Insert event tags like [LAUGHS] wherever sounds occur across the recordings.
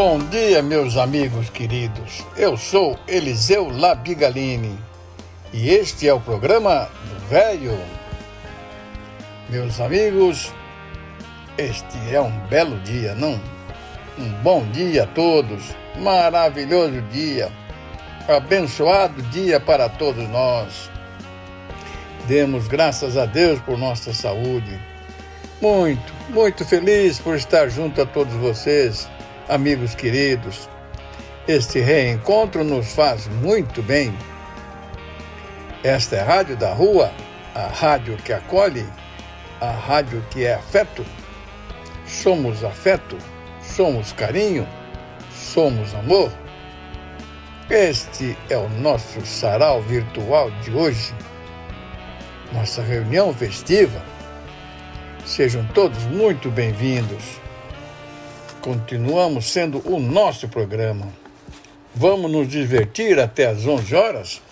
Bom dia, meus amigos queridos. Eu sou Eliseu Labigalini e este é o programa do Velho. Meus amigos, este é um belo dia, não? Um bom dia a todos, maravilhoso dia, abençoado dia para todos nós. Demos graças a Deus por nossa saúde. Muito, muito feliz por estar junto a todos vocês amigos queridos. Este reencontro nos faz muito bem. Esta é a Rádio da Rua, a rádio que acolhe, a rádio que é afeto. Somos afeto, somos carinho, somos amor. Este é o nosso sarau virtual de hoje, nossa reunião festiva. Sejam todos muito bem-vindos continuamos sendo o nosso programa. Vamos nos divertir até às 11 horas?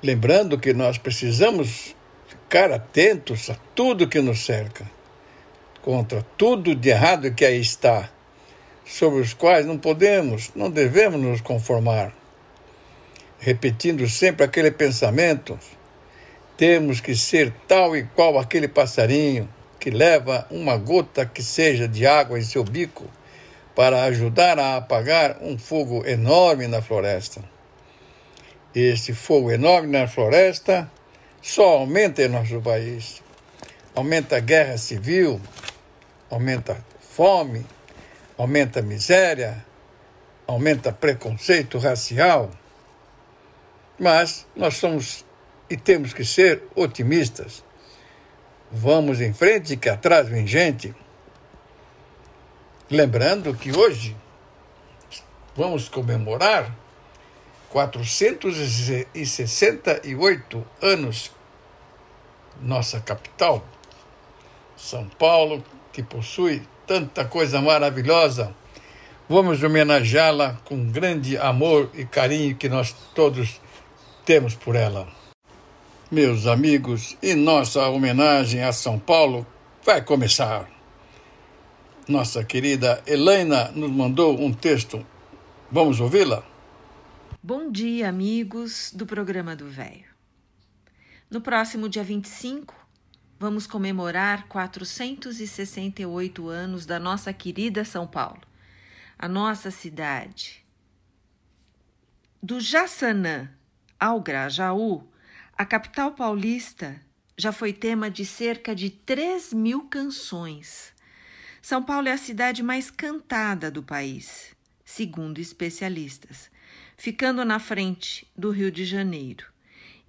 Lembrando que nós precisamos ficar atentos a tudo que nos cerca, contra tudo de errado que aí está, sobre os quais não podemos, não devemos nos conformar. Repetindo sempre aquele pensamento, temos que ser tal e qual aquele passarinho, que leva uma gota que seja de água em seu bico para ajudar a apagar um fogo enorme na floresta. Esse fogo enorme na floresta só aumenta em nosso país. Aumenta a guerra civil, aumenta fome, aumenta miséria, aumenta preconceito racial. Mas nós somos e temos que ser otimistas. Vamos em frente, que atrás vem gente. Lembrando que hoje vamos comemorar 468 anos nossa capital, São Paulo, que possui tanta coisa maravilhosa. Vamos homenageá-la com grande amor e carinho que nós todos temos por ela. Meus amigos, e nossa homenagem a São Paulo vai começar. Nossa querida Helena nos mandou um texto. Vamos ouvi-la? Bom dia, amigos do programa do Velho. No próximo dia 25, vamos comemorar 468 anos da nossa querida São Paulo, a nossa cidade. Do Jaçanã ao Grajaú, a capital paulista já foi tema de cerca de 3 mil canções. São Paulo é a cidade mais cantada do país, segundo especialistas, ficando na frente do Rio de Janeiro.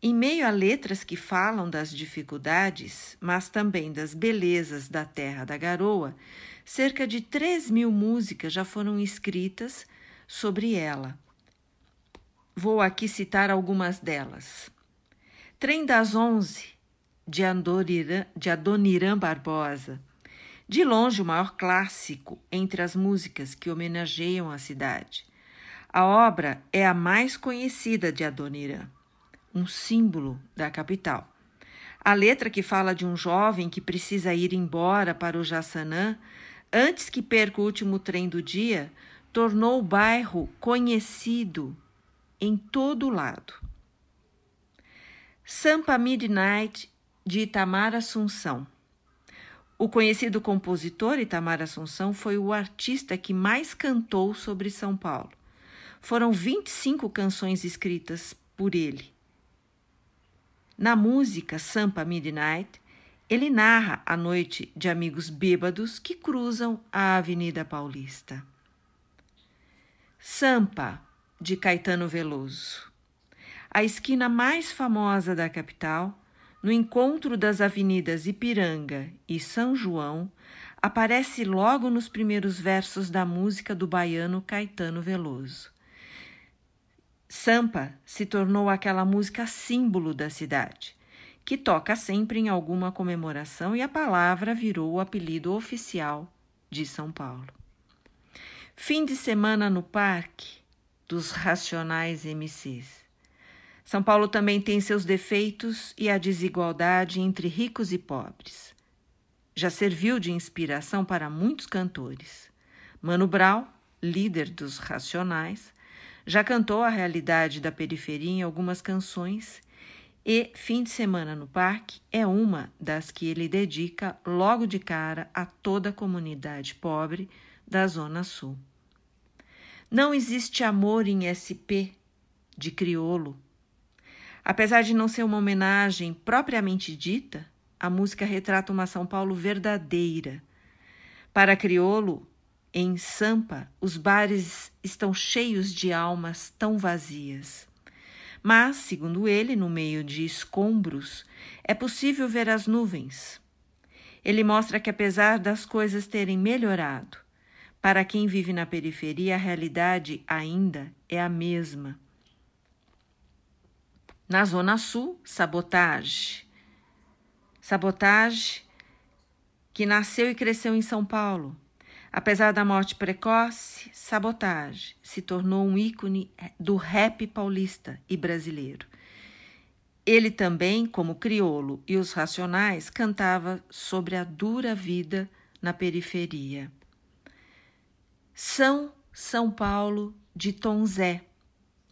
Em meio a letras que falam das dificuldades, mas também das belezas da terra da garoa, cerca de 3 mil músicas já foram escritas sobre ela. Vou aqui citar algumas delas. Trem das Onze, de, de Adoniran Barbosa. De longe, o maior clássico entre as músicas que homenageiam a cidade. A obra é a mais conhecida de Adoniran, um símbolo da capital. A letra que fala de um jovem que precisa ir embora para o Jaçanã antes que perca o último trem do dia tornou o bairro conhecido em todo lado. Sampa Midnight, de Itamar Assunção. O conhecido compositor Itamar Assunção foi o artista que mais cantou sobre São Paulo. Foram 25 canções escritas por ele. Na música Sampa Midnight, ele narra a noite de amigos bêbados que cruzam a Avenida Paulista. Sampa, de Caetano Veloso a esquina mais famosa da capital, no encontro das avenidas Ipiranga e São João, aparece logo nos primeiros versos da música do baiano Caetano Veloso. Sampa se tornou aquela música símbolo da cidade, que toca sempre em alguma comemoração e a palavra virou o apelido oficial de São Paulo. Fim de semana no parque dos racionais MCs. São Paulo também tem seus defeitos e a desigualdade entre ricos e pobres. Já serviu de inspiração para muitos cantores. Mano Brown, líder dos Racionais, já cantou a realidade da periferia em algumas canções e Fim de Semana no Parque é uma das que ele dedica logo de cara a toda a comunidade pobre da Zona Sul. Não existe amor em SP de criolo Apesar de não ser uma homenagem propriamente dita, a música retrata uma São Paulo verdadeira. Para Criolo, em Sampa, os bares estão cheios de almas tão vazias. Mas, segundo ele, no meio de escombros, é possível ver as nuvens. Ele mostra que, apesar das coisas terem melhorado, para quem vive na periferia, a realidade ainda é a mesma. Na Zona Sul, sabotagem. Sabotagem que nasceu e cresceu em São Paulo. Apesar da morte precoce, Sabotagem se tornou um ícone do rap paulista e brasileiro. Ele também, como criolo e os racionais, cantava sobre a dura vida na periferia. São São Paulo de Tom Zé,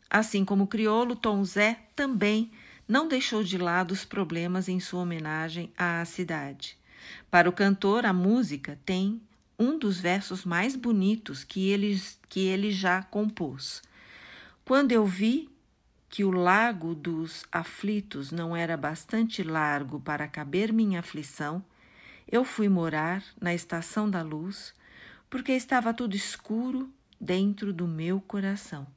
Assim como o crioulo, Tom Zé também não deixou de lado os problemas em sua homenagem à cidade. Para o cantor, a música tem um dos versos mais bonitos que ele, que ele já compôs. Quando eu vi que o lago dos aflitos não era bastante largo para caber minha aflição, eu fui morar na estação da luz, porque estava tudo escuro dentro do meu coração.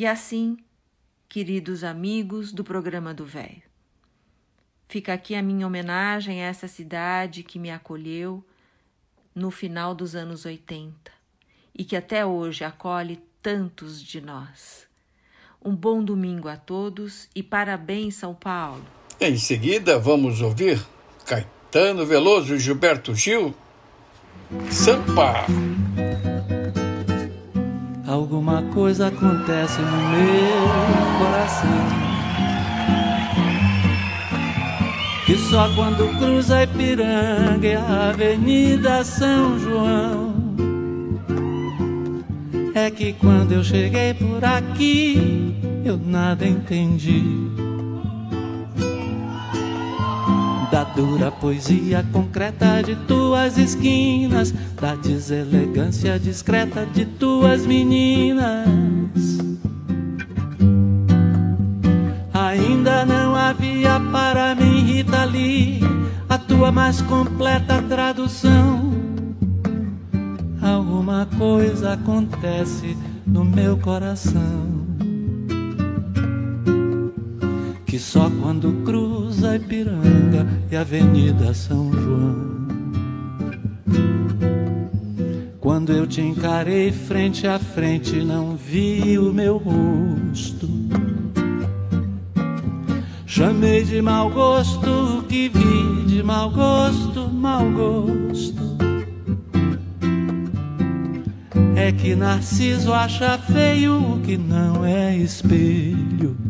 E assim, queridos amigos do programa do Velho, fica aqui a minha homenagem a essa cidade que me acolheu no final dos anos 80 e que até hoje acolhe tantos de nós. Um bom domingo a todos e parabéns, São Paulo. Em seguida, vamos ouvir Caetano Veloso e Gilberto Gil. Sampa! Alguma coisa acontece no meu coração. Que só quando cruza Ipiranga e a Avenida São João. É que quando eu cheguei por aqui, eu nada entendi. Da dura poesia concreta de tuas esquinas, da deselegância discreta de tuas meninas. Ainda não havia para mim, Rita Lee, a tua mais completa tradução. Alguma coisa acontece no meu coração. Que só quando cruza Ipiranga e Avenida São João. Quando eu te encarei frente a frente, não vi o meu rosto. Chamei de mau gosto o que vi de mau gosto, mau gosto. É que Narciso acha feio o que não é espelho.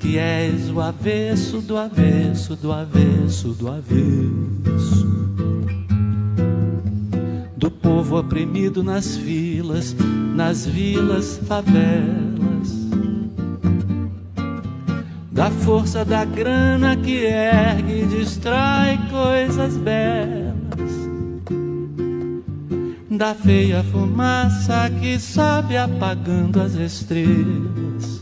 Que és o avesso do avesso do avesso do avesso. Do povo oprimido nas filas, nas vilas, favelas. Da força da grana que ergue e destrói coisas belas, da feia fumaça que sobe apagando as estrelas.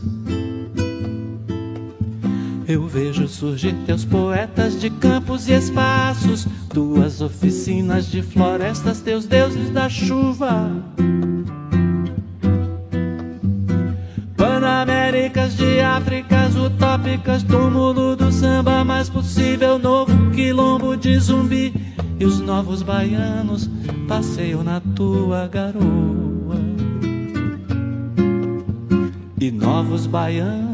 Eu vejo surgir teus poetas de campos e espaços, tuas oficinas de florestas, teus deuses da chuva. Panaméricas de Áfricas utópicas, túmulo do samba mais possível, novo quilombo de zumbi. E os novos baianos passeiam na tua garoa. E novos baianos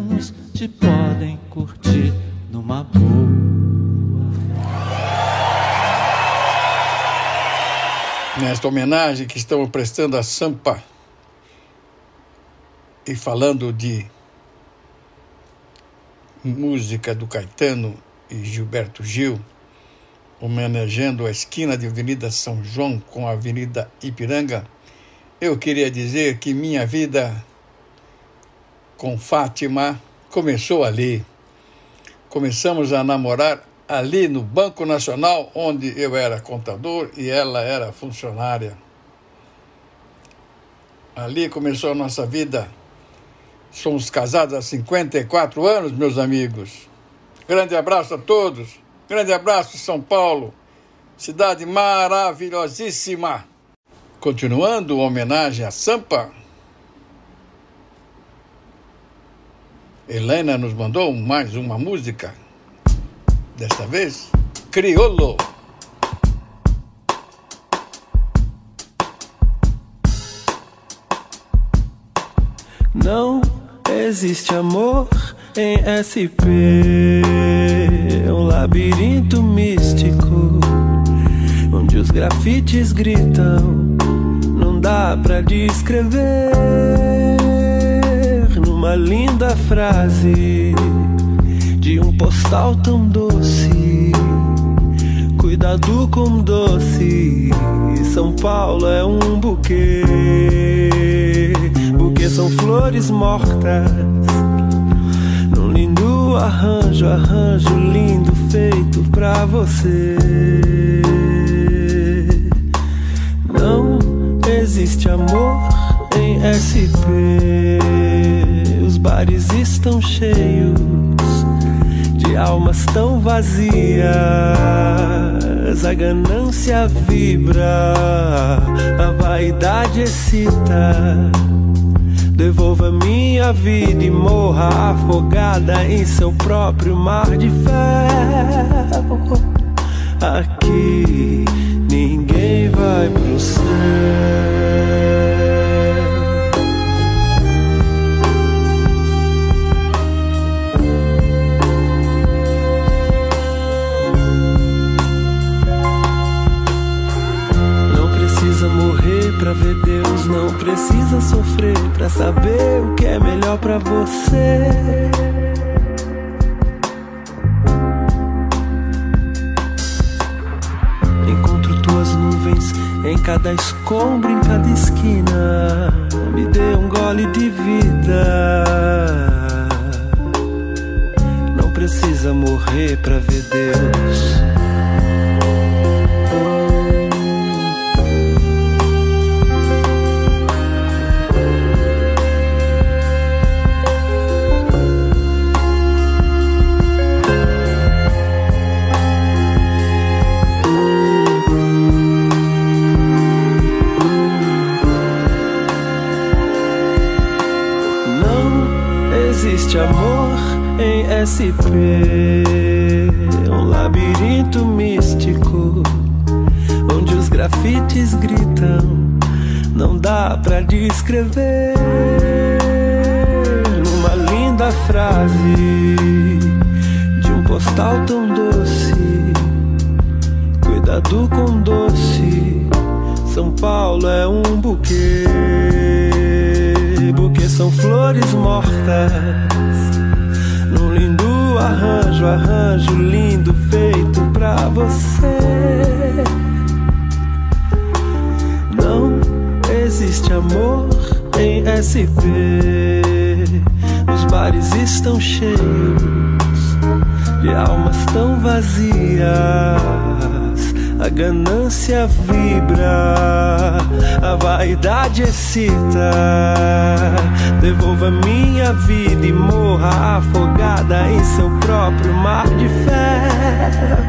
Nesta homenagem que estamos prestando a Sampa e falando de música do Caetano e Gilberto Gil, homenageando a esquina de Avenida São João com a Avenida Ipiranga, eu queria dizer que minha vida com Fátima começou ali. Começamos a namorar ali no Banco Nacional, onde eu era contador e ela era funcionária. Ali começou a nossa vida. Somos casados há 54 anos, meus amigos. Grande abraço a todos. Grande abraço, São Paulo. Cidade maravilhosíssima. Continuando homenagem a Sampa, Helena nos mandou mais uma música, desta vez, Criolo. Não existe amor em SP, um labirinto místico, onde os grafites gritam, não dá pra descrever uma linda frase de um postal tão doce. Cuidado com doce, São Paulo é um buquê. Buquê são flores mortas. Num lindo arranjo, arranjo lindo feito pra você. Não existe amor em SP bares estão cheios de almas tão vazias. A ganância vibra, a vaidade excita. Devolva minha vida e morra afogada em seu próprio mar de ferro. Aqui ninguém vai pro céu. Ver Deus, não precisa sofrer pra saber o que é melhor pra você. Encontro tuas nuvens em cada escombro, em cada esquina. Me dê um gole de vida. Não precisa morrer pra ver Deus. Ganância vibra, a vaidade excita. Devolva minha vida e morra afogada em seu próprio mar de ferro.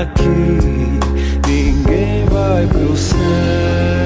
Aqui ninguém vai pro céu.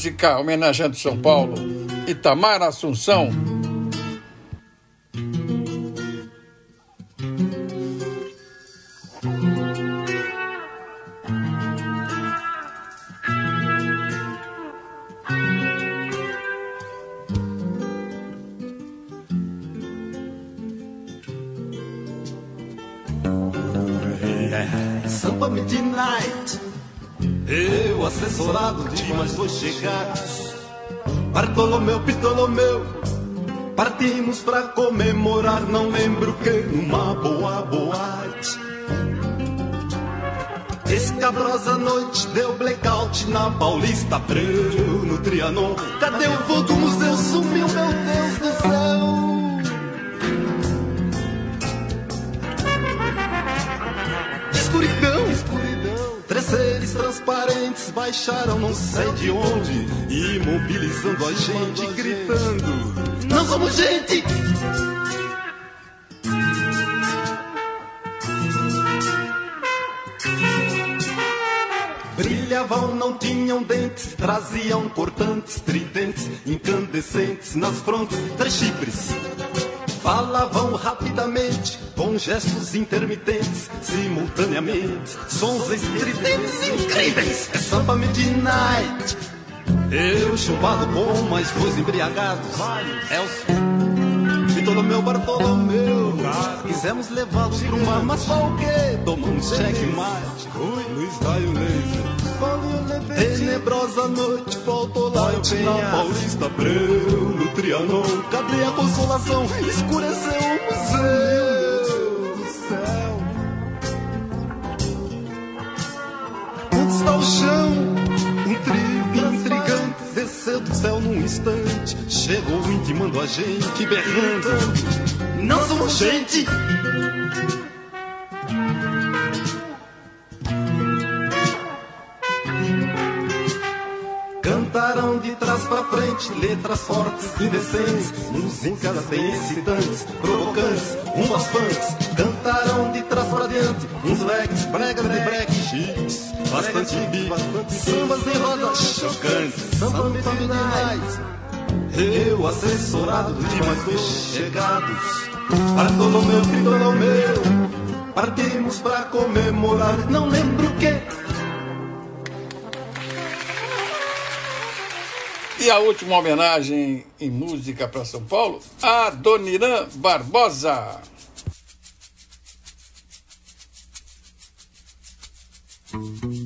Música homenageando São Paulo. Itamar Assunção. Paulista Abreu, no Trianon. Cadê o voo do museu? Sumiu, meu Deus do céu. Escuridão, escuridão. Três seres transparentes baixaram não sei de onde, imobilizando a gente, gritando: Não somos gente! Incandescentes nas frontes, três chifres. Falavam rapidamente, com gestos intermitentes, simultaneamente, sons estridentes incríveis. É samba midnight. Eu chumbado com mais dois embriagados. Elcio, Ptolomeu, Bartolomeu. Quisemos levá-los pra uma, mas qual o quê? Tomamos checkmate. Luiz Raio Laser. Tenebrosa noite, faltou light na Paulista Abreu, no Trianon. Cadê a consolação? Escureceu o museu do céu. Onde está o chão? Um trio intrigante desceu do céu num instante. Chegou intimando a gente, berrando. Não somos gente! De trás pra frente letras fortes, indecentes, músicas bem excitantes, provocantes, umas punks. Cantaram de trás pra diante, uns legs, bregas de break, chiques, bastante beat, sambas em rodas chocantes, samba midnight. Eu, assessorado de mais dois chegados, Bartolomeu, Ptolomeu, partimos pra comemorar, não lembro o que. E a última homenagem em música para São Paulo, a Doniran Barbosa. Não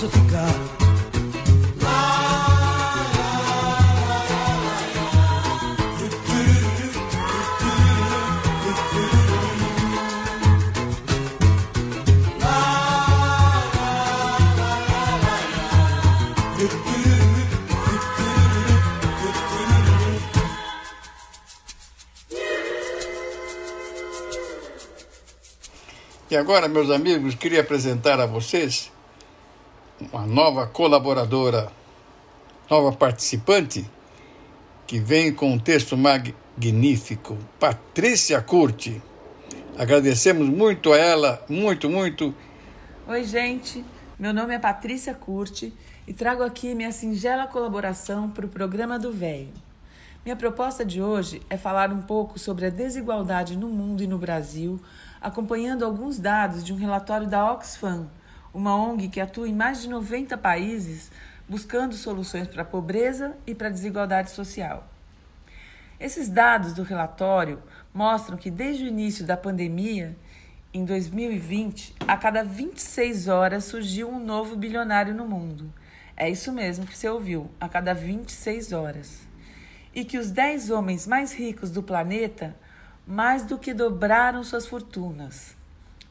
posso ficar. E agora, meus amigos, queria apresentar a vocês uma nova colaboradora, nova participante, que vem com um texto magnífico, Patrícia Curti. Agradecemos muito a ela, muito, muito. Oi, gente. Meu nome é Patrícia Curti e trago aqui minha singela colaboração para o programa do Velho. Minha proposta de hoje é falar um pouco sobre a desigualdade no mundo e no Brasil, acompanhando alguns dados de um relatório da Oxfam, uma ONG que atua em mais de 90 países buscando soluções para a pobreza e para a desigualdade social. Esses dados do relatório mostram que desde o início da pandemia, em 2020, a cada 26 horas surgiu um novo bilionário no mundo. É isso mesmo que você ouviu, a cada 26 horas. E que os 10 homens mais ricos do planeta mais do que dobraram suas fortunas.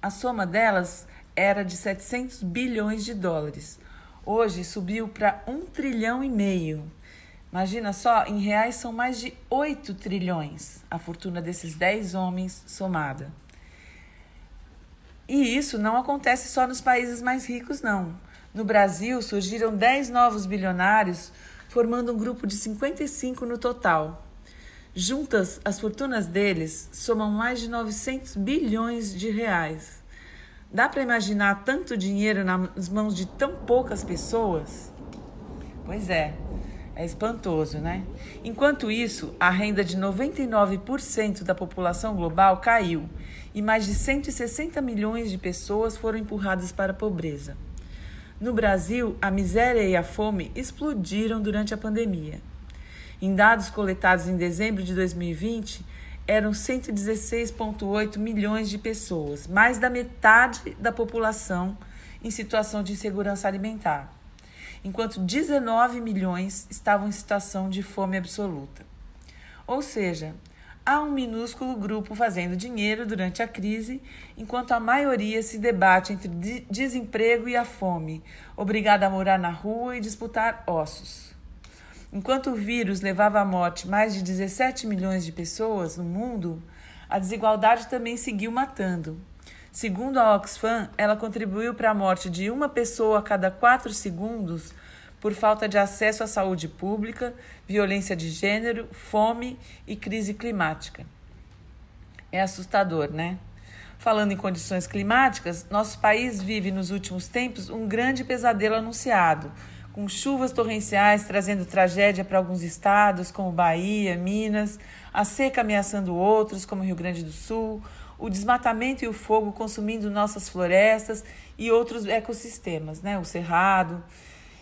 A soma delas era de 700 bilhões de dólares. Hoje subiu para 1 trilhão e meio. Imagina só, em reais são mais de 8 trilhões a fortuna desses 10 homens somada. E isso não acontece só nos países mais ricos, não. No Brasil, surgiram 10 novos bilionários, formando um grupo de 55 no total. Juntas, as fortunas deles somam mais de 900 bilhões de reais. Dá para imaginar tanto dinheiro nas mãos de tão poucas pessoas? Pois é, é espantoso, né? Enquanto isso, a renda de 99% da população global caiu e mais de 160 milhões de pessoas foram empurradas para a pobreza. No Brasil, a miséria e a fome explodiram durante a pandemia. Em dados coletados em dezembro de 2020, eram 116,8 milhões de pessoas, mais da metade da população em situação de insegurança alimentar, enquanto 19 milhões estavam em situação de fome absoluta. Ou seja, há um minúsculo grupo fazendo dinheiro durante a crise, enquanto a maioria se debate entre desemprego e a fome, obrigada a morar na rua e disputar ossos. Enquanto o vírus levava à morte mais de 17 milhões de pessoas no mundo, a desigualdade também seguiu matando. Segundo a Oxfam, ela contribuiu para a morte de uma pessoa a cada quatro segundos por falta de acesso à saúde pública, violência de gênero, fome e crise climática. É assustador, né? Falando em condições climáticas, nosso país vive nos últimos tempos um grande pesadelo anunciado com chuvas torrenciais trazendo tragédia para alguns estados, como Bahia, Minas, a seca ameaçando outros, como Rio Grande do Sul, o desmatamento e o fogo consumindo nossas florestas e outros ecossistemas, né? o cerrado.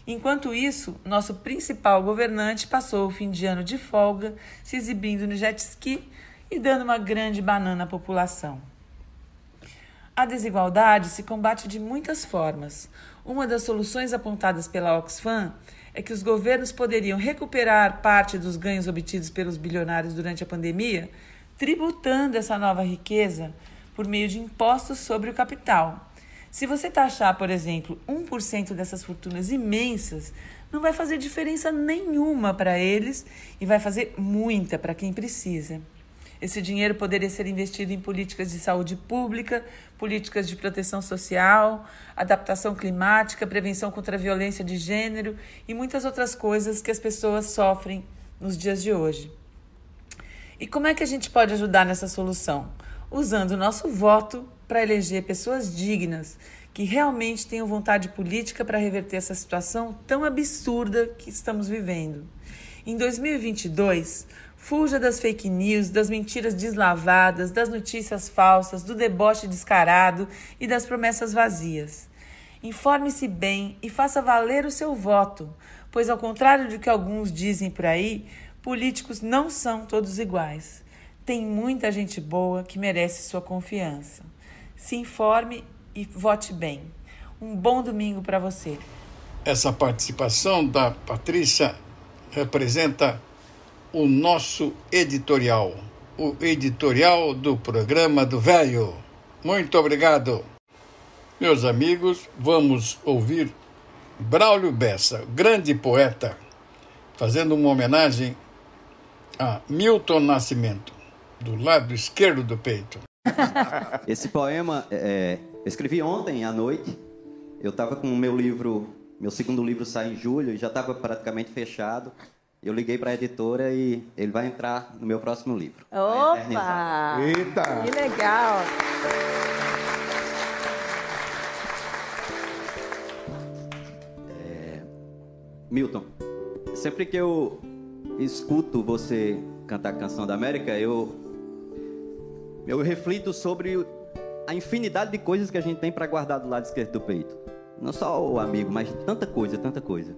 Enquanto isso, nosso principal governante passou o fim de ano de folga, se exibindo no jet ski e dando uma grande banana à população. A desigualdade se combate de muitas formas. Uma das soluções apontadas pela Oxfam é que os governos poderiam recuperar parte dos ganhos obtidos pelos bilionários durante a pandemia, tributando essa nova riqueza por meio de impostos sobre o capital. Se você taxar, por exemplo, 1% dessas fortunas imensas, não vai fazer diferença nenhuma para eles e vai fazer muita para quem precisa. Esse dinheiro poderia ser investido em políticas de saúde pública, políticas de proteção social, adaptação climática, prevenção contra a violência de gênero e muitas outras coisas que as pessoas sofrem nos dias de hoje. E como é que a gente pode ajudar nessa solução? Usando o nosso voto para eleger pessoas dignas que realmente tenham vontade política para reverter essa situação tão absurda que estamos vivendo. Em 2022, fuja das fake news, das mentiras deslavadas, das notícias falsas, do deboche descarado e das promessas vazias. Informe-se bem e faça valer o seu voto, pois, ao contrário do que alguns dizem por aí, políticos não são todos iguais. Tem muita gente boa que merece sua confiança. Se informe e vote bem. Um bom domingo para você. Essa participação da Patrícia representa o nosso editorial, o editorial do programa do Velho. Muito obrigado. Meus amigos, vamos ouvir Braulio Bessa, grande poeta, fazendo uma homenagem a Milton Nascimento, do lado esquerdo do peito. [LAUGHS] Esse poema é, eu escrevi ontem à noite. Eu estava com o meu livro, meu segundo livro sai em julho e já estava praticamente fechado. Eu liguei para a editora e ele vai entrar no meu próximo livro. Opa! Eita! Que legal! É... Milton, sempre que eu escuto você cantar a canção da América, eu eu reflito sobre a infinidade de coisas que a gente tem para guardar do lado esquerdo do peito. Não só o amigo, mas tanta coisa, tanta coisa.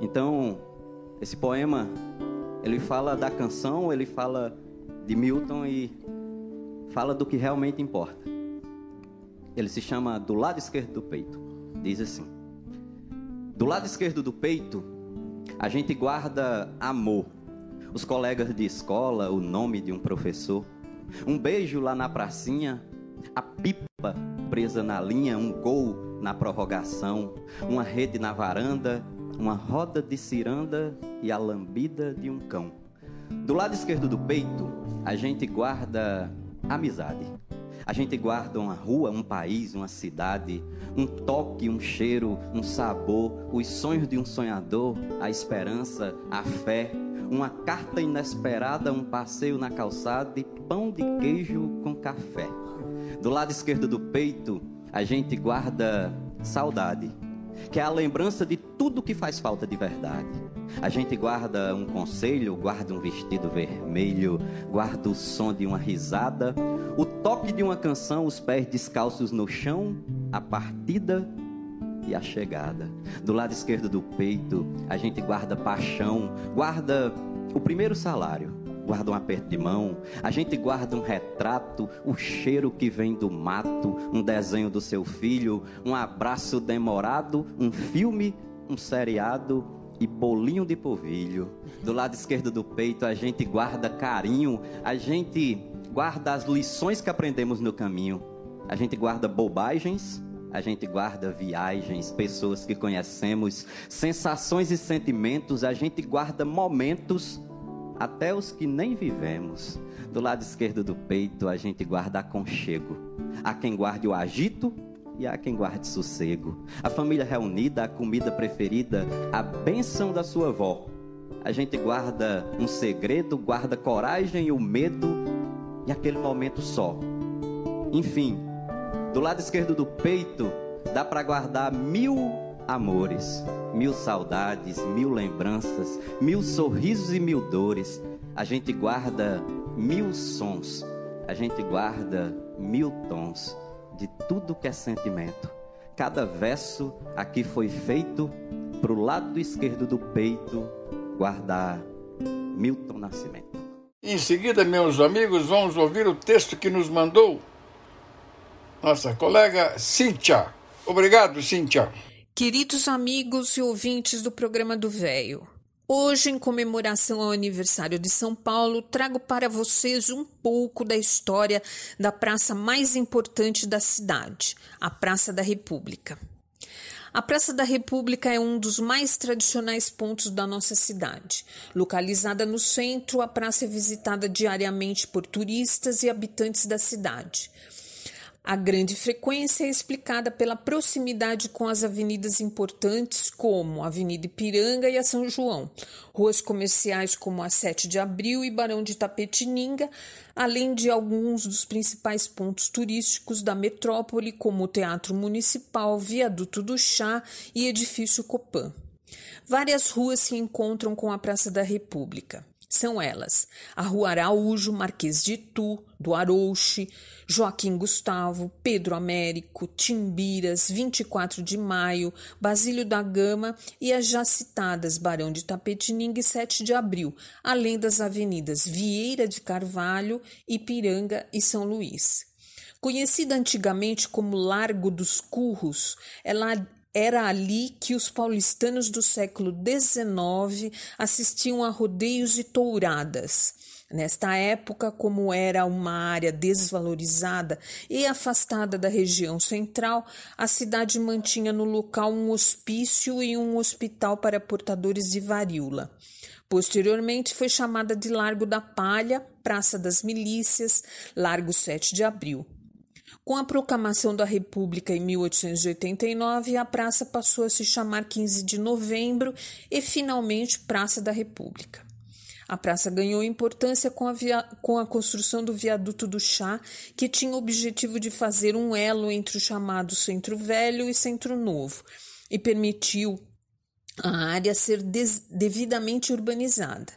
Então, esse poema, ele fala da canção, ele fala de Milton e fala do que realmente importa. Ele se chama Do Lado Esquerdo do Peito. Diz assim: Do lado esquerdo do peito, a gente guarda amor. Os colegas de escola, o nome de um professor. Um beijo lá na pracinha, a pipa presa na linha, um gol na prorrogação, uma rede na varanda, uma roda de ciranda e a lambida de um cão. Do lado esquerdo do peito, a gente guarda amizade. A gente guarda uma rua, um país, uma cidade, um toque, um cheiro, um sabor, os sonhos de um sonhador, a esperança, a fé, uma carta inesperada, um passeio na calçada e pão de queijo com café. Do lado esquerdo do peito, a gente guarda saudade, que é a lembrança de tudo que faz falta de verdade. A gente guarda um conselho, guarda um vestido vermelho, guarda o som de uma risada, o toque de uma canção, os pés descalços no chão, a partida e a chegada. Do lado esquerdo do peito, a gente guarda paixão, guarda o primeiro salário guarda um aperto de mão, a gente guarda um retrato, o cheiro que vem do mato, um desenho do seu filho, um abraço demorado, um filme, um seriado e bolinho de polvilho. Do lado esquerdo do peito a gente guarda carinho, a gente guarda as lições que aprendemos no caminho, a gente guarda bobagens. A gente guarda viagens, pessoas que conhecemos, sensações e sentimentos, a gente guarda momentos até os que nem vivemos. Do lado esquerdo do peito a gente guarda aconchego. Há quem guarde o agito e há quem guarde sossego. A família reunida, a comida preferida, a bênção da sua avó. A gente guarda um segredo, guarda coragem e o medo e aquele momento só. Enfim, do lado esquerdo do peito dá para guardar mil amores, mil saudades, mil lembranças, mil sorrisos e mil dores. A gente guarda mil sons, a gente guarda mil tons de tudo que é sentimento. Cada verso aqui foi feito pro lado esquerdo do peito guardar Milton Nascimento. Em seguida, meus amigos, vamos ouvir o texto que nos mandou nossa colega Cíntia. Obrigado, Cíntia. Queridos amigos e ouvintes do programa do Véio, hoje, em comemoração ao aniversário de São Paulo, trago para vocês um pouco da história da praça mais importante da cidade, a Praça da República. A Praça da República é um dos mais tradicionais pontos da nossa cidade. Localizada no centro, a praça é visitada diariamente por turistas e habitantes da cidade. A grande frequência é explicada pela proximidade com as avenidas importantes, como a Avenida Ipiranga e a São João, ruas comerciais como a 7 de Abril e Barão de Tapetininga, além de alguns dos principais pontos turísticos da metrópole, como o Teatro Municipal, Viaduto do Chá e Edifício Copan. Várias ruas se encontram com a Praça da República. São elas a Rua Araújo, Marquês de Itu, do Arouche, Joaquim Gustavo, Pedro Américo, Timbiras, 24 de Maio, Basílio da Gama e as já citadas Barão de Tapetininga e 7 de Abril, além das avenidas Vieira de Carvalho, Ipiranga e São Luís. Conhecida antigamente como Largo dos Curros, ela era ali que os paulistanos do século XIX assistiam a rodeios e touradas. Nesta época, como era uma área desvalorizada e afastada da região central, a cidade mantinha no local um hospício e um hospital para portadores de varíola. Posteriormente foi chamada de Largo da Palha, Praça das Milícias, Largo 7 de Abril. Com a proclamação da República em 1889, a praça passou a se chamar 15 de novembro e finalmente Praça da República. A praça ganhou importância com a, via... com a, construção do viaduto do Chá, que tinha o objetivo de fazer um elo entre o chamado Centro Velho e Centro Novo, e permitiu a área ser devidamente urbanizada.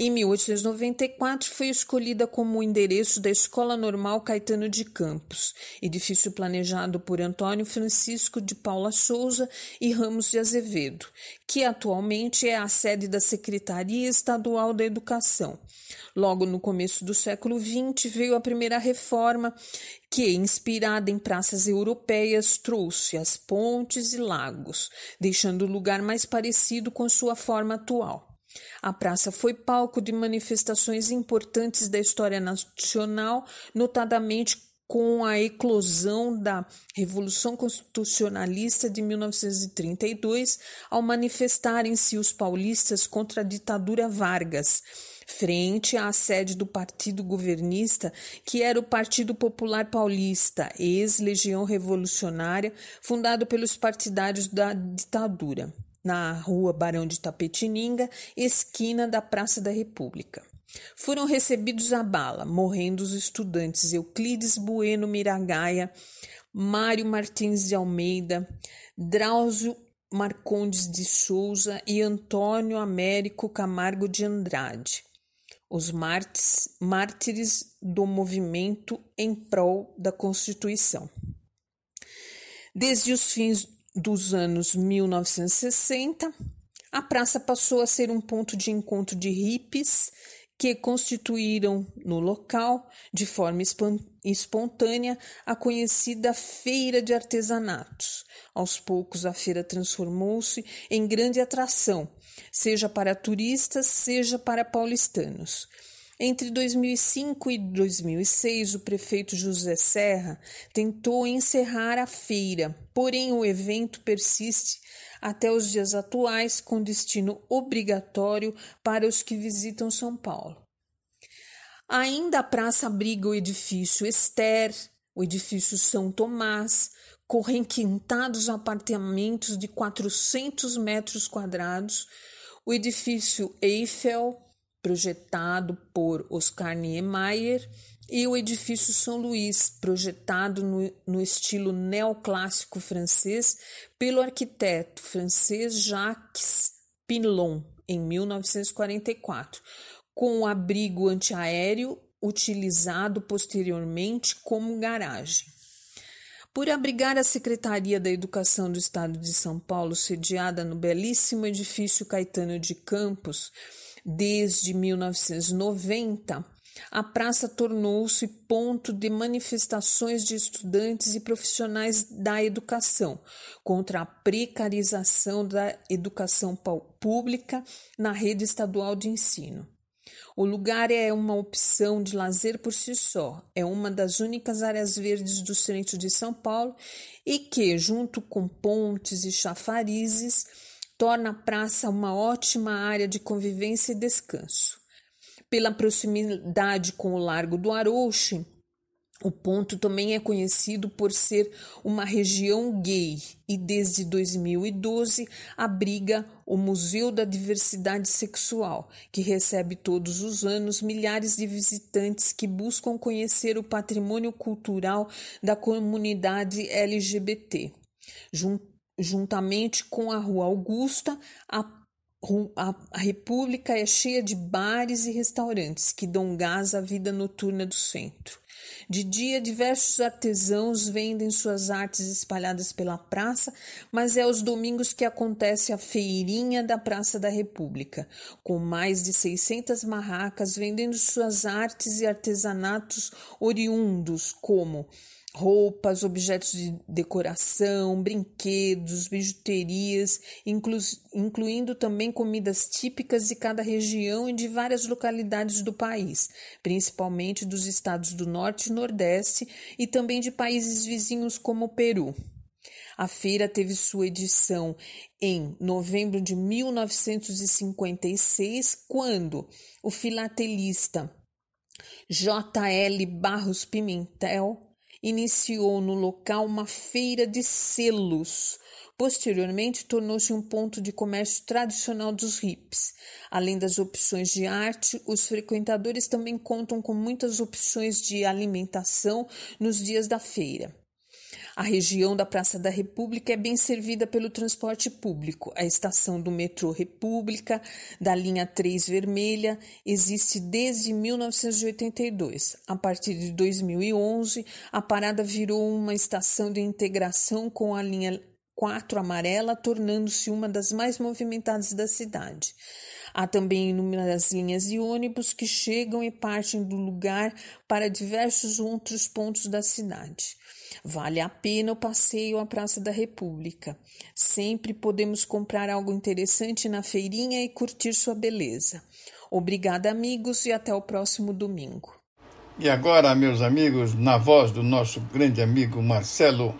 Em 1894 foi escolhida como o endereço da Escola Normal Caetano de Campos, edifício planejado por Antônio Francisco de Paula Souza e Ramos de Azevedo, que atualmente é a sede da Secretaria Estadual da Educação. Logo no começo do século XX veio a primeira reforma que, inspirada em praças europeias, trouxe as pontes e lagos, deixando o lugar mais parecido com sua forma atual. A praça foi palco de manifestações importantes da história nacional, notadamente com a eclosão da Revolução Constitucionalista de 1932, ao manifestarem-se os paulistas contra a ditadura Vargas, frente à sede do partido governista, que era o Partido Popular Paulista, ex-Legião Revolucionária, fundado pelos partidários da ditadura na rua Barão de Tapetininga, esquina da Praça da República. Foram recebidos à bala, morrendo os estudantes Euclides Bueno Miragaia, Mário Martins de Almeida, Drauzio Marcondes de Souza e Antônio Américo Camargo de Andrade, os mártires, mártires do movimento em prol da Constituição. Desde os fins dos anos 1960, a praça passou a ser um ponto de encontro de hippies que constituíram no local, de forma espontânea, a conhecida Feira de Artesanatos. Aos poucos, a feira transformou-se em grande atração, seja para turistas, seja para paulistanos. Entre 2005 e 2006, o prefeito José Serra tentou encerrar a feira, porém o evento persiste até os dias atuais com destino obrigatório para os que visitam São Paulo. Ainda a praça abriga o edifício Esther, o edifício São Tomás, com requintados apartamentos de 400 metros quadrados, o edifício Eiffel, projetado por Oscar Niemeyer, e o edifício São Luís, projetado no, no estilo neoclássico francês pelo arquiteto francês Jacques Pinlon, em 1944, com o abrigo antiaéreo utilizado posteriormente como garagem. Por abrigar a Secretaria da Educação do Estado de São Paulo, sediada no belíssimo edifício Caetano de Campos, desde 1990, a praça tornou-se ponto de manifestações de estudantes e profissionais da educação contra a precarização da educação pública na rede estadual de ensino. O lugar é uma opção de lazer por si só, é uma das únicas áreas verdes do centro de São Paulo e que, junto com pontes e chafarizes, torna a praça uma ótima área de convivência e descanso. Pela proximidade com o Largo do Arouche, o ponto também é conhecido por ser uma região gay e desde 2012 abriga o Museu da Diversidade Sexual, que recebe todos os anos milhares de visitantes que buscam conhecer o patrimônio cultural da comunidade LGBT. Juntamente com a Rua Augusta, a a República é cheia de bares e restaurantes que dão gás à vida noturna do centro. De dia, diversos artesãos vendem suas artes espalhadas pela praça, mas é aos domingos que acontece a feirinha da Praça da República, com mais de 600 marracas vendendo suas artes e artesanatos oriundos, como roupas, objetos de decoração, brinquedos, bijuterias, inclu incluindo também comidas típicas de cada região e de várias localidades do país, principalmente dos estados do Norte e Nordeste e também de países vizinhos como o Peru. A feira teve sua edição em novembro de 1956, quando o filatelista J.L. Barros Pimentel iniciou no local uma feira de selos. Posteriormente, tornou-se um ponto de comércio tradicional dos hippies. Além das opções de arte, os frequentadores também contam com muitas opções de alimentação nos dias da feira. A região da Praça da República é bem servida pelo transporte público. A estação do metrô República, da linha 3 vermelha, existe desde 1982. A partir de 2011, a parada virou uma estação de integração com a linha 4 amarela, tornando-se uma das mais movimentadas da cidade. Há também inúmeras linhas de ônibus que chegam e partem do lugar para diversos outros pontos da cidade. Vale a pena o passeio à Praça da República. Sempre podemos comprar algo interessante na feirinha e curtir sua beleza. Obrigada, amigos, e até o próximo domingo. E agora, meus amigos, na voz do nosso grande amigo Marcelo,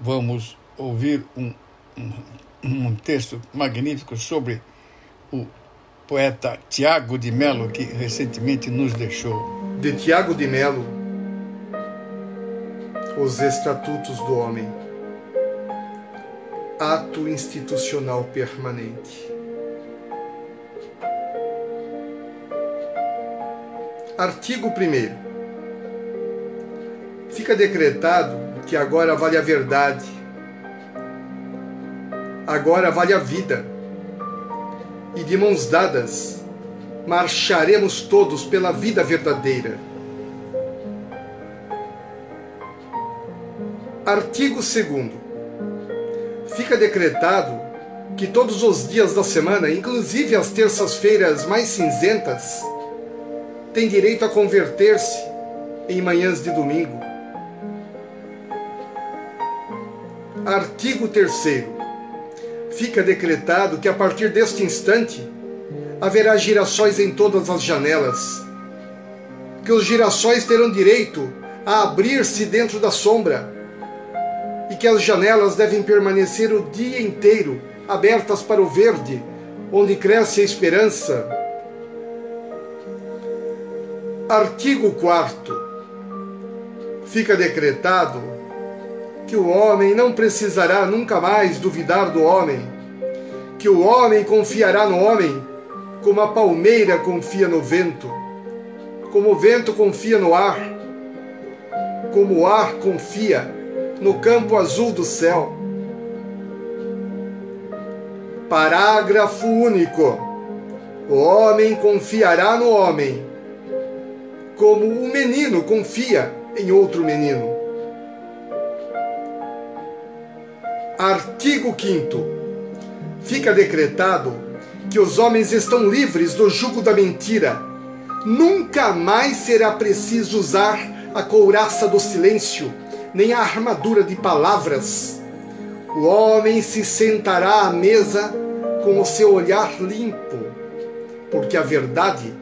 vamos ouvir um, um, um texto magnífico sobre o poeta Tiago de Melo, que recentemente nos deixou. De Tiago de Melo, Os Estatutos do Homem. Ato institucional permanente. Artigo 1. Fica decretado que agora vale a verdade, agora vale a vida e de mãos dadas marcharemos todos pela vida verdadeira. Artigo 2. Fica decretado que todos os dias da semana, inclusive as terças-feiras mais cinzentas, têm direito a converter-se em manhãs de domingo. Artigo 3 fica decretado que a partir deste instante haverá girassóis em todas as janelas, que os girassóis terão direito a abrir-se dentro da sombra e que as janelas devem permanecer o dia inteiro abertas para o verde, onde cresce a esperança. Artigo 4 Fica decretado que o homem não precisará nunca mais duvidar do homem, que o homem confiará no homem como a palmeira confia no vento, como o vento confia no ar, como o ar confia no campo azul do céu. Parágrafo único. O homem confiará no homem, como o menino confia em outro menino. Artigo 5 Fica decretado que os homens estão livres do jugo da mentira, Nunca mais será preciso usar a couraça do silêncio, nem a armadura de palavras. O homem se sentará à mesa com o seu olhar limpo, porque a verdade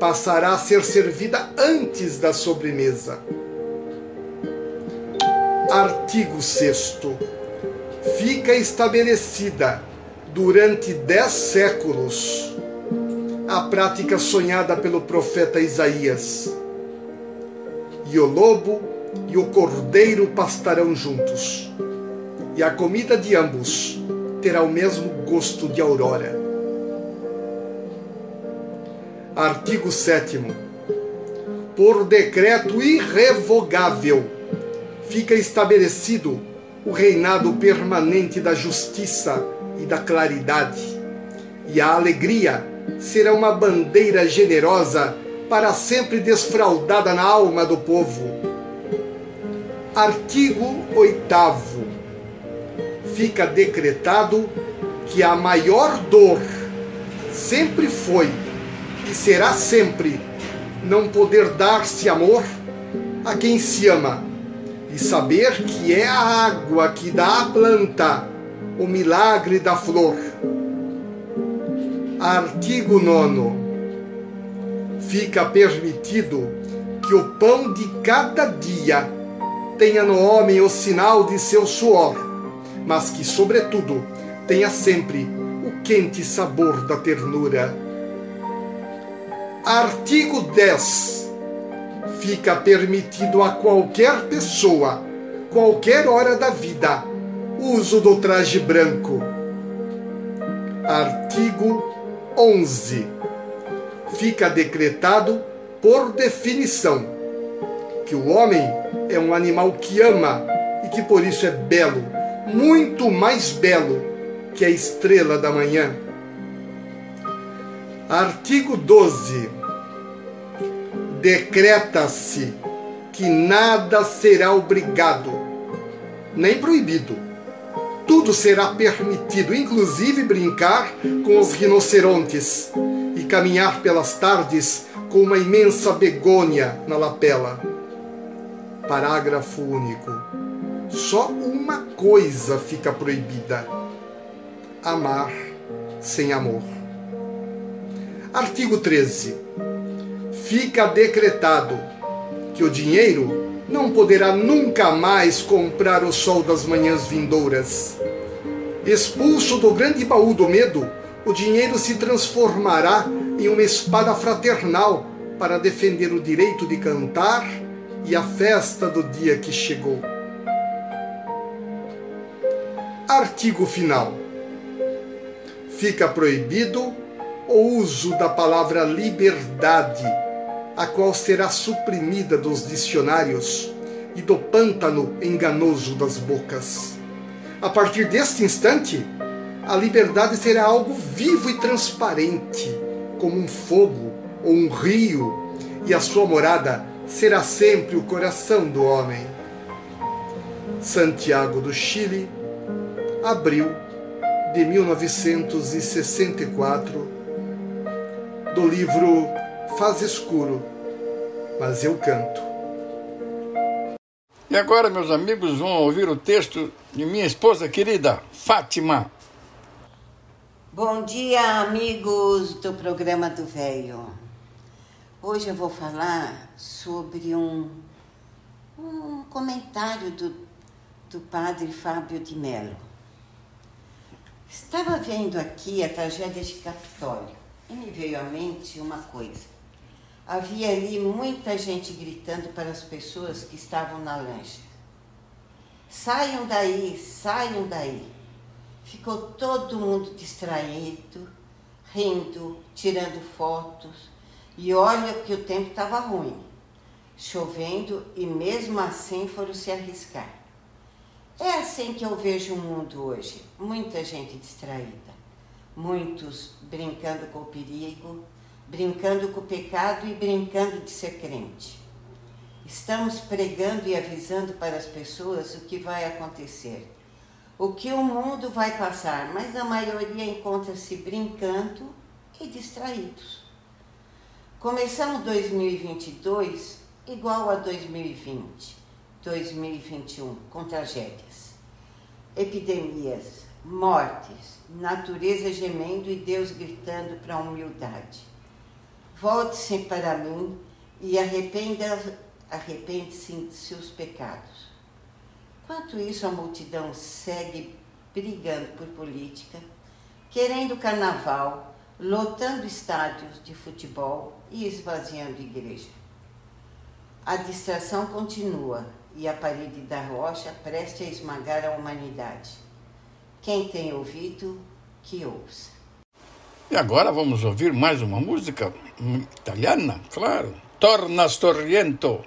passará a ser servida antes da sobremesa. Artigo 6. Fica estabelecida durante dez séculos a prática sonhada pelo profeta Isaías. E o lobo e o cordeiro pastarão juntos, e a comida de ambos terá o mesmo gosto de aurora. Artigo 7. Por decreto irrevogável, fica estabelecido o reinado permanente da justiça e da claridade, e a alegria será uma bandeira generosa para sempre desfraldada na alma do povo. Artigo 8. Fica decretado que a maior dor sempre foi e será sempre não poder dar-se amor a quem se ama e saber que é a água que dá à planta o milagre da flor. Artigo 9. Fica permitido que o pão de cada dia tenha no homem o sinal de seu suor, mas que, sobretudo, tenha sempre o quente sabor da ternura. Artigo 10. Fica permitido a qualquer pessoa, qualquer hora da vida, uso do traje branco. Artigo 11. Fica decretado, por definição, que o homem é um animal que ama e que por isso é belo, muito mais belo que a estrela da manhã. Artigo 12. Decreta-se que nada será obrigado, nem proibido. Tudo será permitido, inclusive brincar com os rinocerontes e caminhar pelas tardes com uma imensa begônia na lapela. Parágrafo único. Só uma coisa fica proibida: amar sem amor. Artigo 13. Fica decretado que o dinheiro não poderá nunca mais comprar o sol das manhãs vindouras. Expulso do grande baú do medo, o dinheiro se transformará em uma espada fraternal para defender o direito de cantar e a festa do dia que chegou. Artigo final. Fica proibido o uso da palavra liberdade, a qual será suprimida dos dicionários e do pântano enganoso das bocas. A partir deste instante, a liberdade será algo vivo e transparente, como um fogo ou um rio, e a sua morada será sempre o coração do homem. Santiago do Chile, abril de 1964, do livro Faz Escuro, mas eu canto. E agora, meus amigos, vão ouvir o texto de minha esposa querida, Fátima. Bom dia, amigos do programa do Velho. Hoje eu vou falar sobre um, um comentário do, do padre Fábio de Mello. Estava vendo aqui a tragédia de Capitólio e me veio à mente uma coisa. Havia ali muita gente gritando para as pessoas que estavam na lancha. Saiam daí, saiam daí. Ficou todo mundo distraído, rindo, tirando fotos. E olha que o tempo estava ruim, chovendo e mesmo assim foram se arriscar. É assim que eu vejo o mundo hoje. Muita gente distraída, muitos brincando com o perigo, brincando com o pecado e brincando de ser crente. Estamos pregando e avisando para as pessoas o que vai acontecer, o que o mundo vai passar, mas a maioria encontra-se brincando e distraídos. Começamos 2022 igual a 2020, 2021, com tragédias, epidemias, mortes, natureza gemendo e Deus gritando para a humildade. Volte-se para mim e arrependa, arrepende-se de seus pecados. Quanto isso, a multidão segue brigando por política, querendo carnaval, lotando estádios de futebol e esvaziando igreja. A distração continua e a parede da rocha preste a esmagar a humanidade. Quem tem ouvido, que ouça. E agora vamos ouvir mais uma música italiana, claro. Torna Storriento.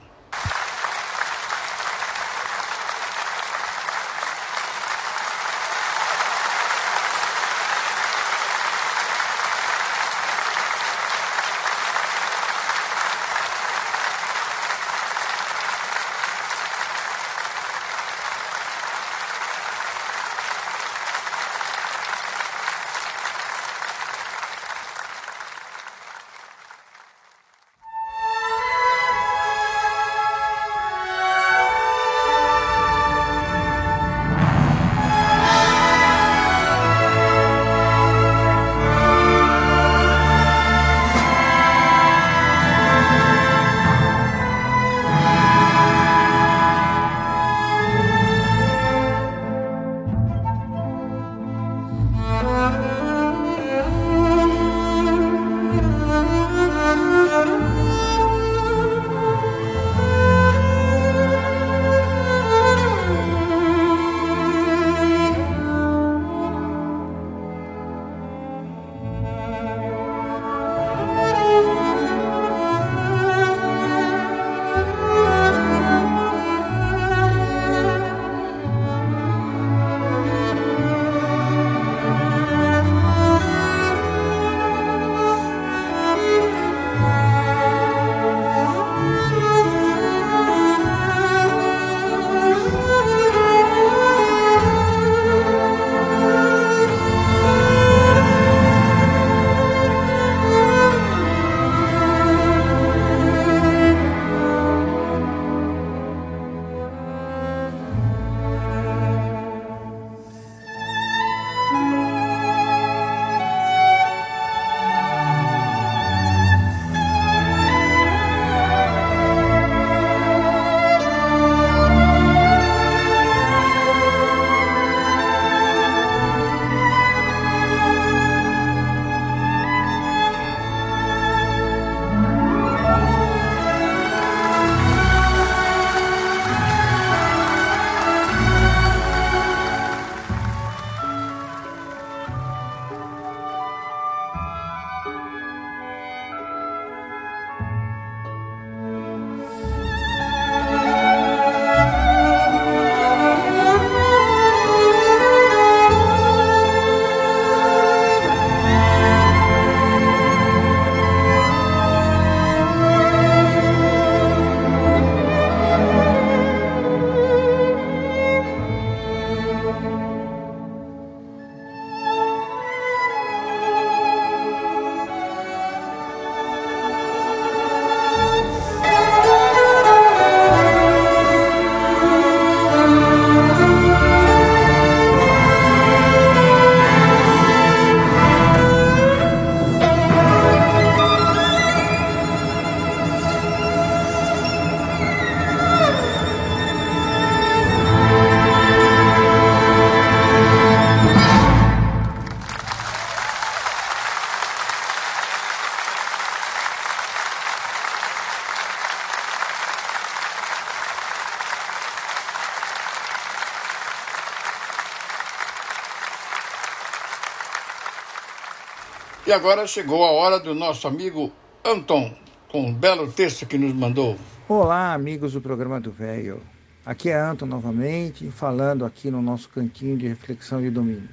E agora chegou a hora do nosso amigo Anton, com um belo texto que nos mandou. Olá, amigos do programa do Velho. Aqui é Anton novamente, falando aqui no nosso cantinho de reflexão de domingo.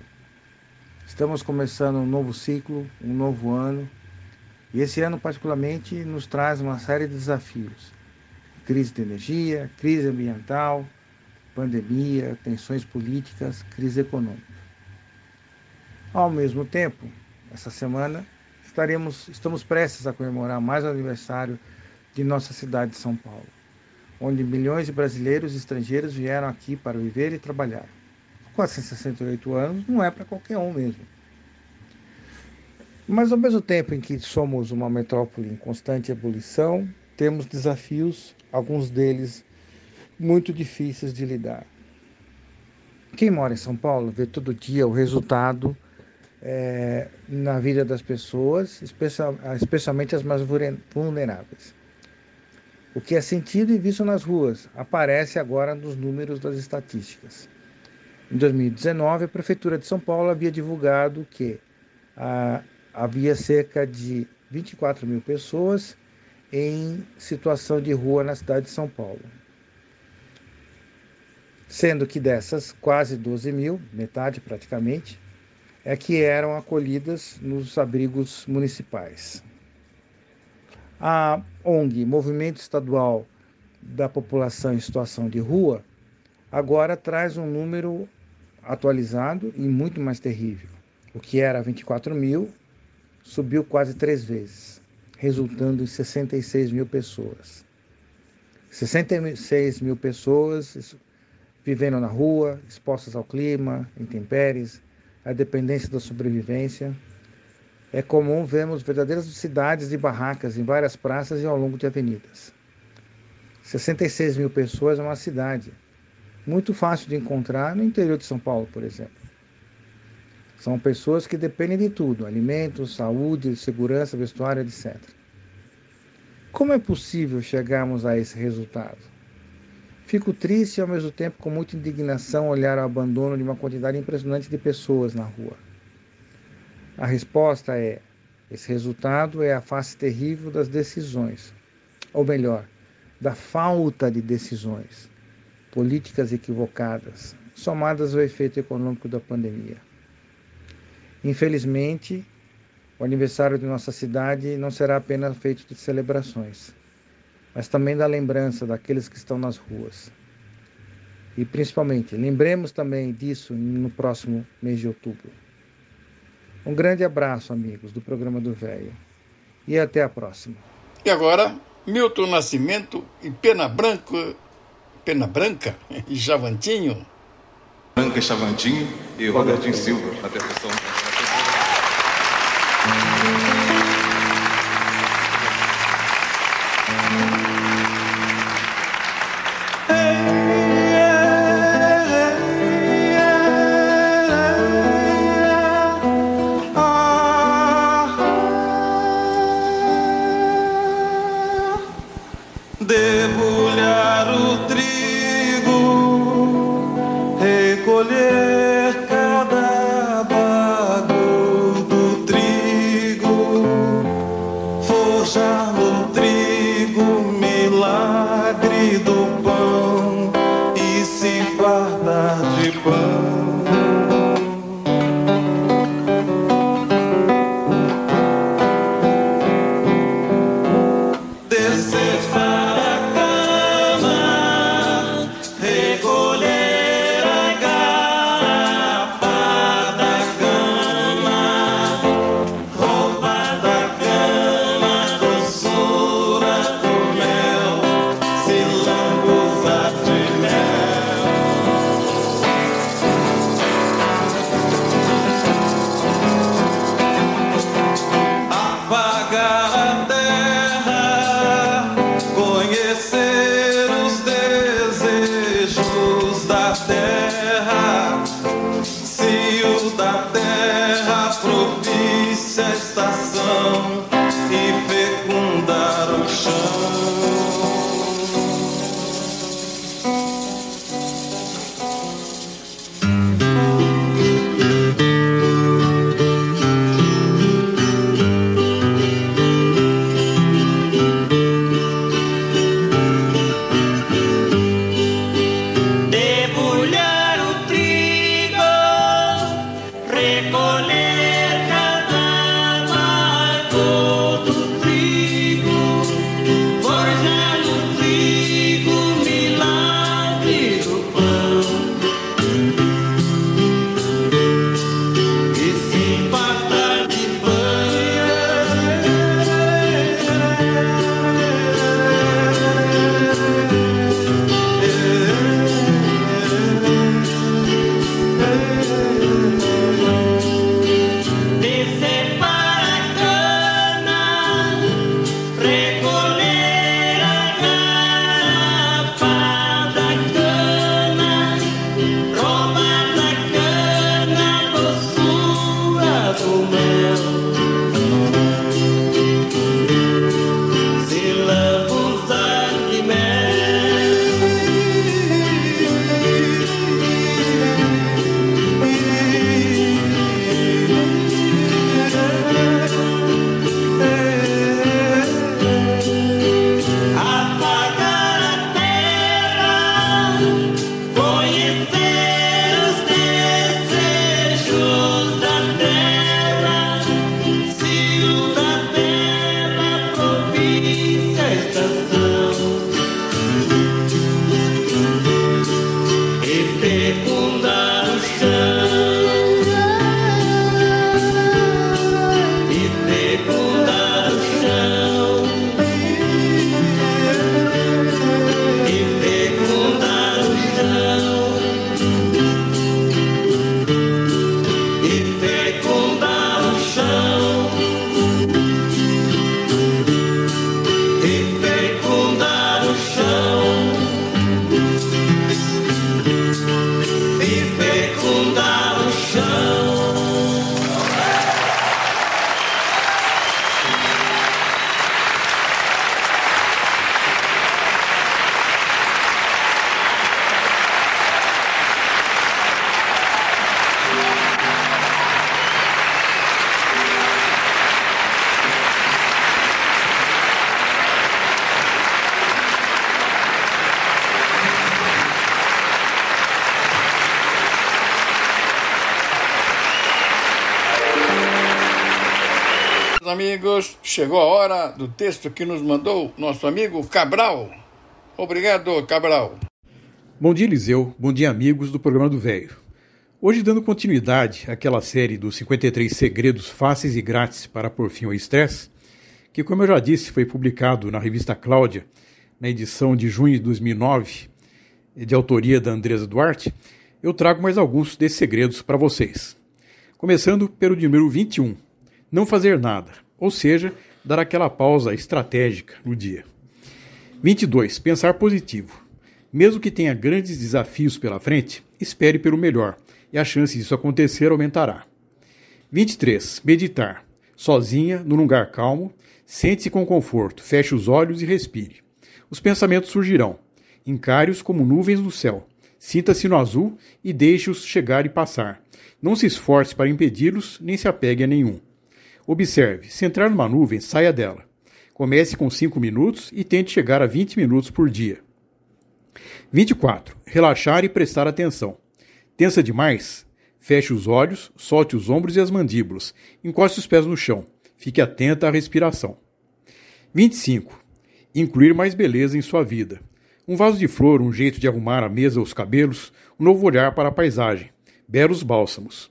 Estamos começando um novo ciclo, um novo ano, e esse ano, particularmente, nos traz uma série de desafios: crise de energia, crise ambiental, pandemia, tensões políticas, crise econômica. Ao mesmo tempo, essa semana estaremos, estamos prestes a comemorar mais o aniversário de nossa cidade de São Paulo, onde milhões de brasileiros e estrangeiros vieram aqui para viver e trabalhar. Com 68 anos não é para qualquer um mesmo. Mas ao mesmo tempo em que somos uma metrópole em constante ebulição, temos desafios, alguns deles muito difíceis de lidar. Quem mora em São Paulo vê todo dia o resultado é, na vida das pessoas, especial, especialmente as mais vulneráveis. O que é sentido e visto nas ruas aparece agora nos números das estatísticas. Em 2019, a Prefeitura de São Paulo havia divulgado que ah, havia cerca de 24 mil pessoas em situação de rua na cidade de São Paulo. Sendo que dessas, quase 12 mil, metade praticamente, é que eram acolhidas nos abrigos municipais. A ONG, Movimento Estadual da População em Situação de Rua, agora traz um número atualizado e muito mais terrível. O que era 24 mil subiu quase três vezes, resultando em 66 mil pessoas. 66 mil pessoas vivendo na rua, expostas ao clima, intempéries, à dependência da sobrevivência, é comum vermos verdadeiras cidades e barracas em várias praças e ao longo de avenidas. 66 mil pessoas é uma cidade muito fácil de encontrar no interior de São Paulo, por exemplo. São pessoas que dependem de tudo: alimentos, saúde, segurança, vestuário, etc. Como é possível chegarmos a esse resultado? Fico triste e ao mesmo tempo com muita indignação olhar o abandono de uma quantidade impressionante de pessoas na rua. A resposta é: esse resultado é a face terrível das decisões, ou melhor, da falta de decisões, políticas equivocadas, somadas ao efeito econômico da pandemia. Infelizmente, o aniversário de nossa cidade não será apenas feito de celebrações, mas também da lembrança daqueles que estão nas ruas. E principalmente, lembremos também disso no próximo mês de outubro. Um grande abraço, amigos do programa do Velho. E até a próxima. E agora, Milton Nascimento e Pena Branca, Pena Branca [LAUGHS] e Chavantinho. Branca e Chavantinho e Robertinho Silva, na percussão. debulhar recoleta. Chegou a hora do texto que nos mandou nosso amigo Cabral. Obrigado, Cabral. Bom dia, Eliseu. Bom dia, amigos do programa do Velho. Hoje, dando continuidade àquela série dos 53 segredos fáceis e grátis para pôr fim ao estresse, que, como eu já disse, foi publicado na revista Cláudia, na edição de junho de 2009, de autoria da Andresa Duarte, eu trago mais alguns desses segredos para vocês. Começando pelo número 21, não fazer nada, ou seja, dar aquela pausa estratégica no dia. 22. Pensar positivo. Mesmo que tenha grandes desafios pela frente, espere pelo melhor e a chance disso acontecer aumentará. 23. Meditar. Sozinha, num lugar calmo, sente-se com conforto, feche os olhos e respire. Os pensamentos surgirão. Encare-os como nuvens no céu. Sinta-se no azul e deixe-os chegar e passar. Não se esforce para impedi-los, nem se apegue a nenhum. Observe: se entrar numa nuvem, saia dela. Comece com 5 minutos e tente chegar a 20 minutos por dia. 24. Relaxar e prestar atenção. Tensa demais? Feche os olhos, solte os ombros e as mandíbulas, encoste os pés no chão. Fique atenta à respiração. 25. Incluir mais beleza em sua vida. Um vaso de flor, um jeito de arrumar a mesa ou os cabelos, um novo olhar para a paisagem. Belos bálsamos.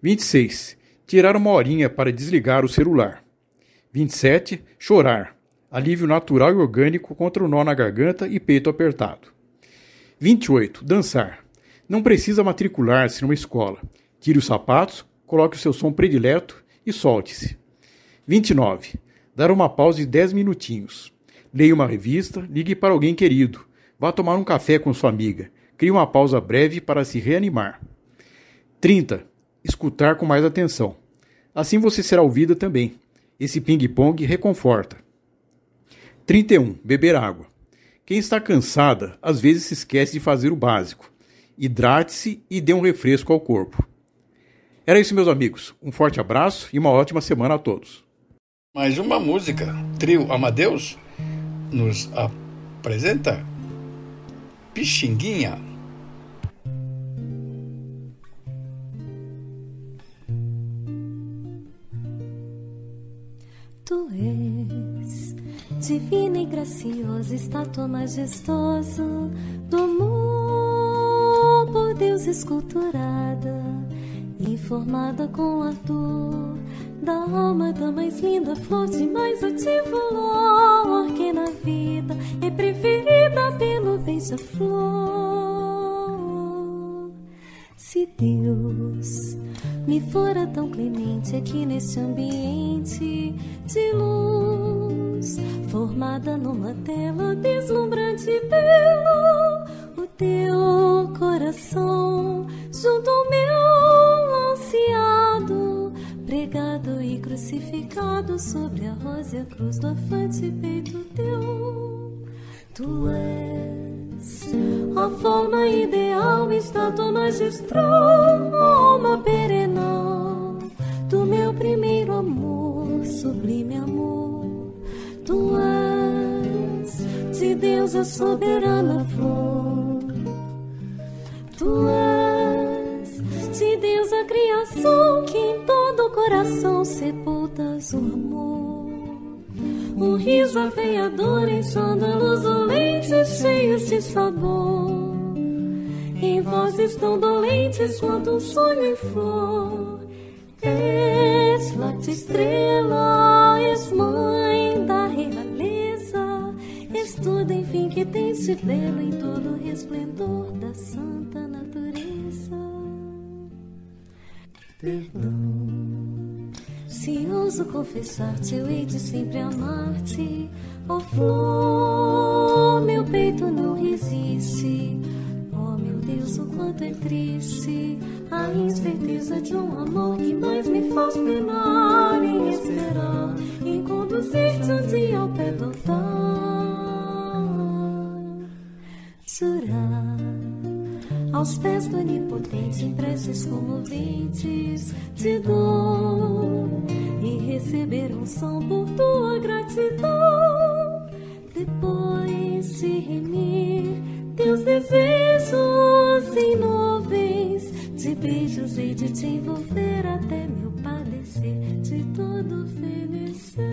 26. Tirar uma horinha para desligar o celular. 27. Chorar. Alívio natural e orgânico contra o nó na garganta e peito apertado. 28. Dançar. Não precisa matricular-se numa escola. Tire os sapatos, coloque o seu som predileto e solte-se. 29. Dar uma pausa de 10 minutinhos. Leia uma revista, ligue para alguém querido. Vá tomar um café com sua amiga. Crie uma pausa breve para se reanimar. 30. Escutar com mais atenção. Assim você será ouvida também. Esse ping-pong reconforta. 31. Beber água. Quem está cansada às vezes se esquece de fazer o básico. Hidrate-se e dê um refresco ao corpo. Era isso, meus amigos. Um forte abraço e uma ótima semana a todos. Mais uma música. Trio Amadeus nos apresenta Pixinguinha. Tu és divina e graciosa, estátua majestosa do amor por Deus esculturada e formada com ardor da alma da mais linda flor de mais ativo olor que na vida é preferida pelo beija-flor. Se Deus me fora tão clemente aqui neste ambiente de luz, formada numa tela deslumbrante bela, o teu coração junto ao meu ansiado, pregado e crucificado sobre a rosa cruz do afante peito teu. Tu és a forma ideal, estátua magistral, alma perenal do meu primeiro amor, sublime amor. Tu és de Deus a soberana flor. Tu és de Deus a criação que em todo o coração sepultas o amor. Um riso aveiador enchendo a luz dolentes, cheios de sabor. Em vozes tão dolentes quanto um sonho em flor. És late estrela, és mãe da realeza. És tudo, enfim, que tens de belo em todo o resplendor da santa natureza. Perdão. Se ouso confessar-te, eu hei de sempre amar-te. Ó flor, meu peito não resiste. O quanto é triste a incerteza de um amor que mais me faz penar e esperar em conduzir-te um dia ao pé do. Jurar aos pés do onipotente em preces comoventes de dor e receber um som por tua gratidão. Depois de remir teus desejos em nuvens de beijos hei de te envolver até meu padecer de todo fenecer.